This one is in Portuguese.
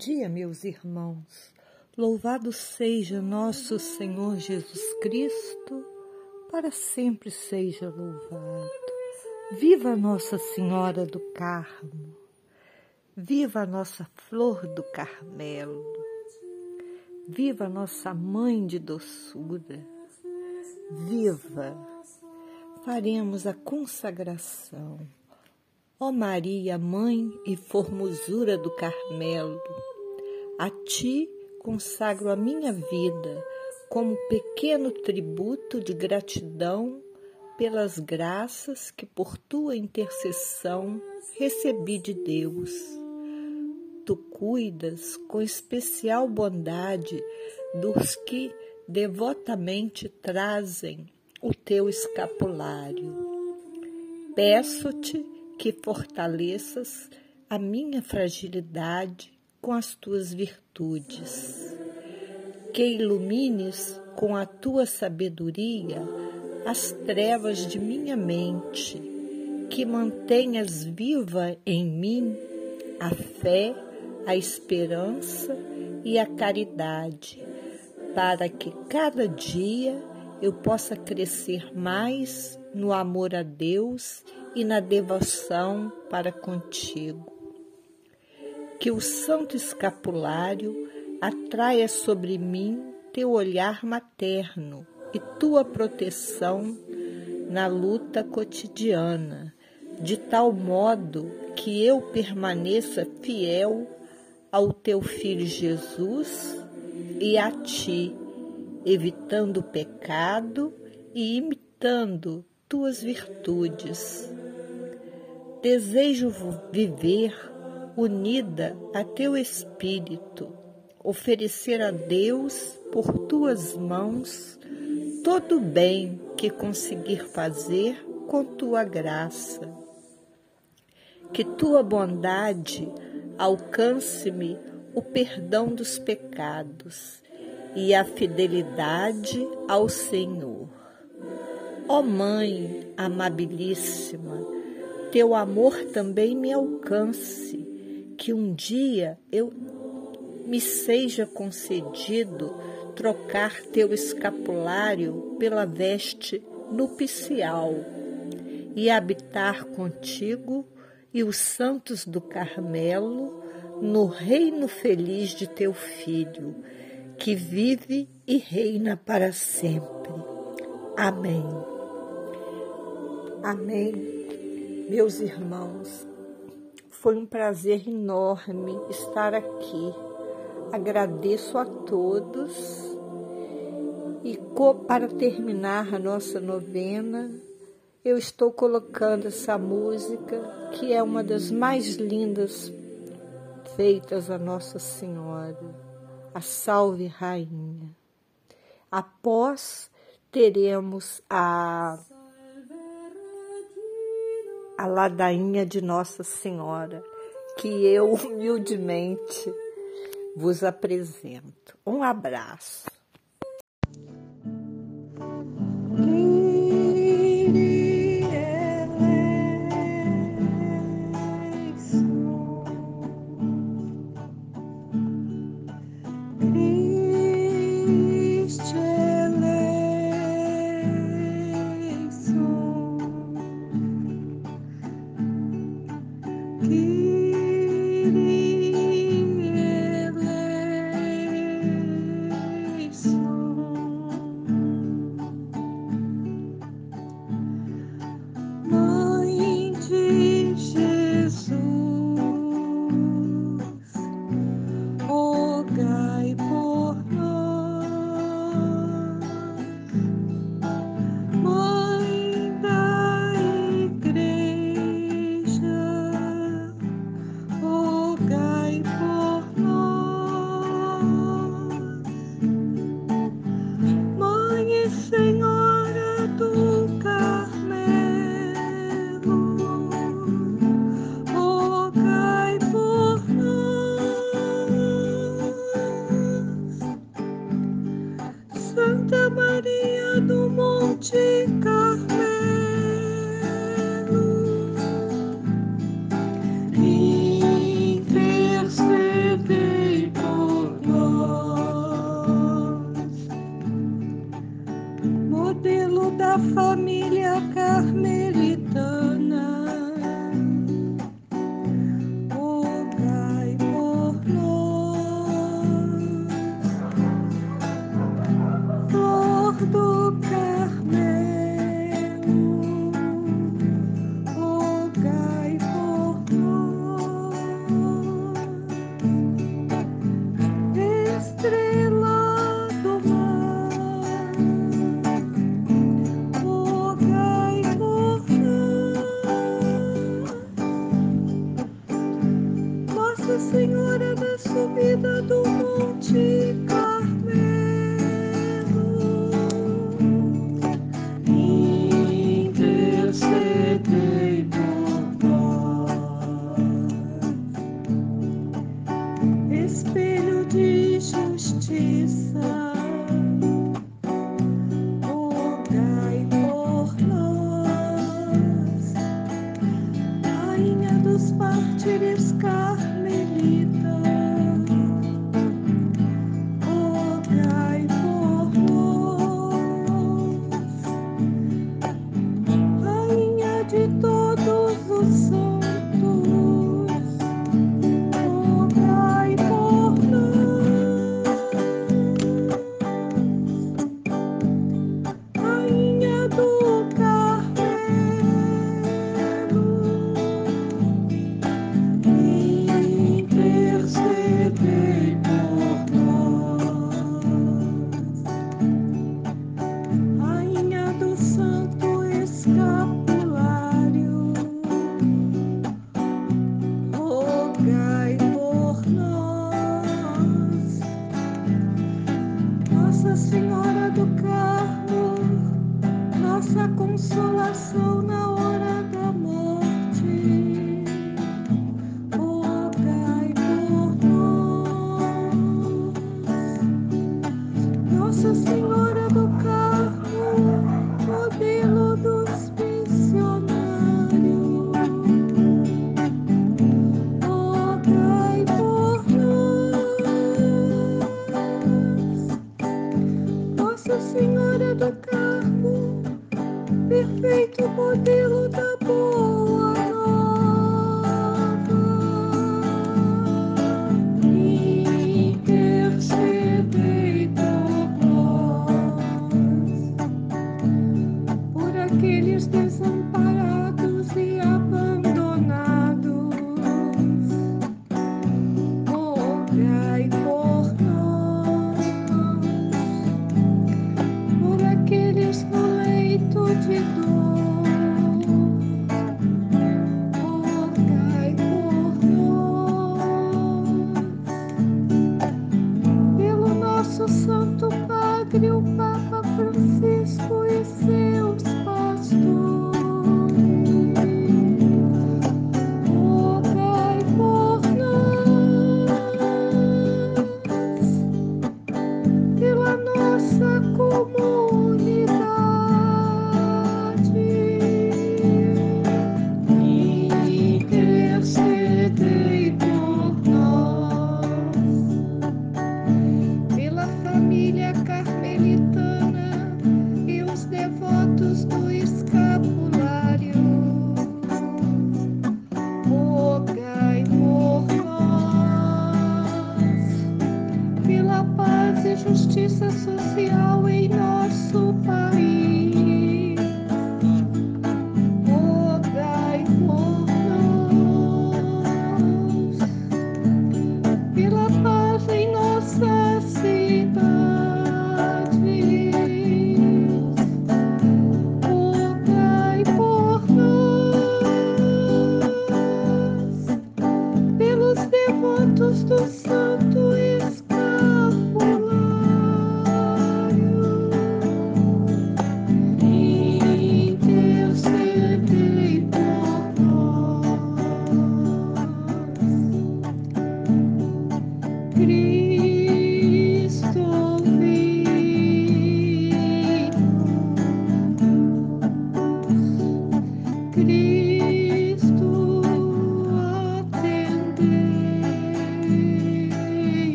Dia, meus irmãos. Louvado seja nosso Senhor Jesus Cristo, para sempre seja louvado. Viva Nossa Senhora do Carmo, viva a nossa flor do Carmelo, viva nossa mãe de doçura, viva! Faremos a consagração Ó Maria, Mãe e formosura do Carmelo, a Ti consagro a minha vida como pequeno tributo de gratidão pelas graças que por Tua intercessão recebi de Deus. Tu cuidas com especial bondade dos que devotamente trazem o Teu escapulário. Peço-te que fortaleças a minha fragilidade com as tuas virtudes, que ilumines com a tua sabedoria as trevas de minha mente, que mantenhas viva em mim a fé, a esperança e a caridade, para que cada dia eu possa crescer mais no amor a Deus e na devoção para contigo. Que o Santo Escapulário atraia sobre mim teu olhar materno e tua proteção na luta cotidiana, de tal modo que eu permaneça fiel ao teu Filho Jesus e a ti, evitando o pecado e imitando tuas virtudes. Desejo viver unida a teu espírito, oferecer a Deus por tuas mãos todo o bem que conseguir fazer com tua graça. Que tua bondade alcance-me o perdão dos pecados e a fidelidade ao Senhor. Ó oh Mãe amabilíssima, teu amor também me alcance, que um dia eu me seja concedido trocar teu escapulário pela veste nupcial e habitar contigo e os santos do Carmelo no reino feliz de teu Filho, que vive e reina para sempre. Amém. Amém. Meus irmãos, foi um prazer enorme estar aqui. Agradeço a todos e para terminar a nossa novena, eu estou colocando essa música que é uma das mais lindas feitas a Nossa Senhora, a Salve Rainha. Após teremos a a ladainha de Nossa Senhora, que eu humildemente vos apresento. Um abraço. keep justiça. Perfeito modelo da boa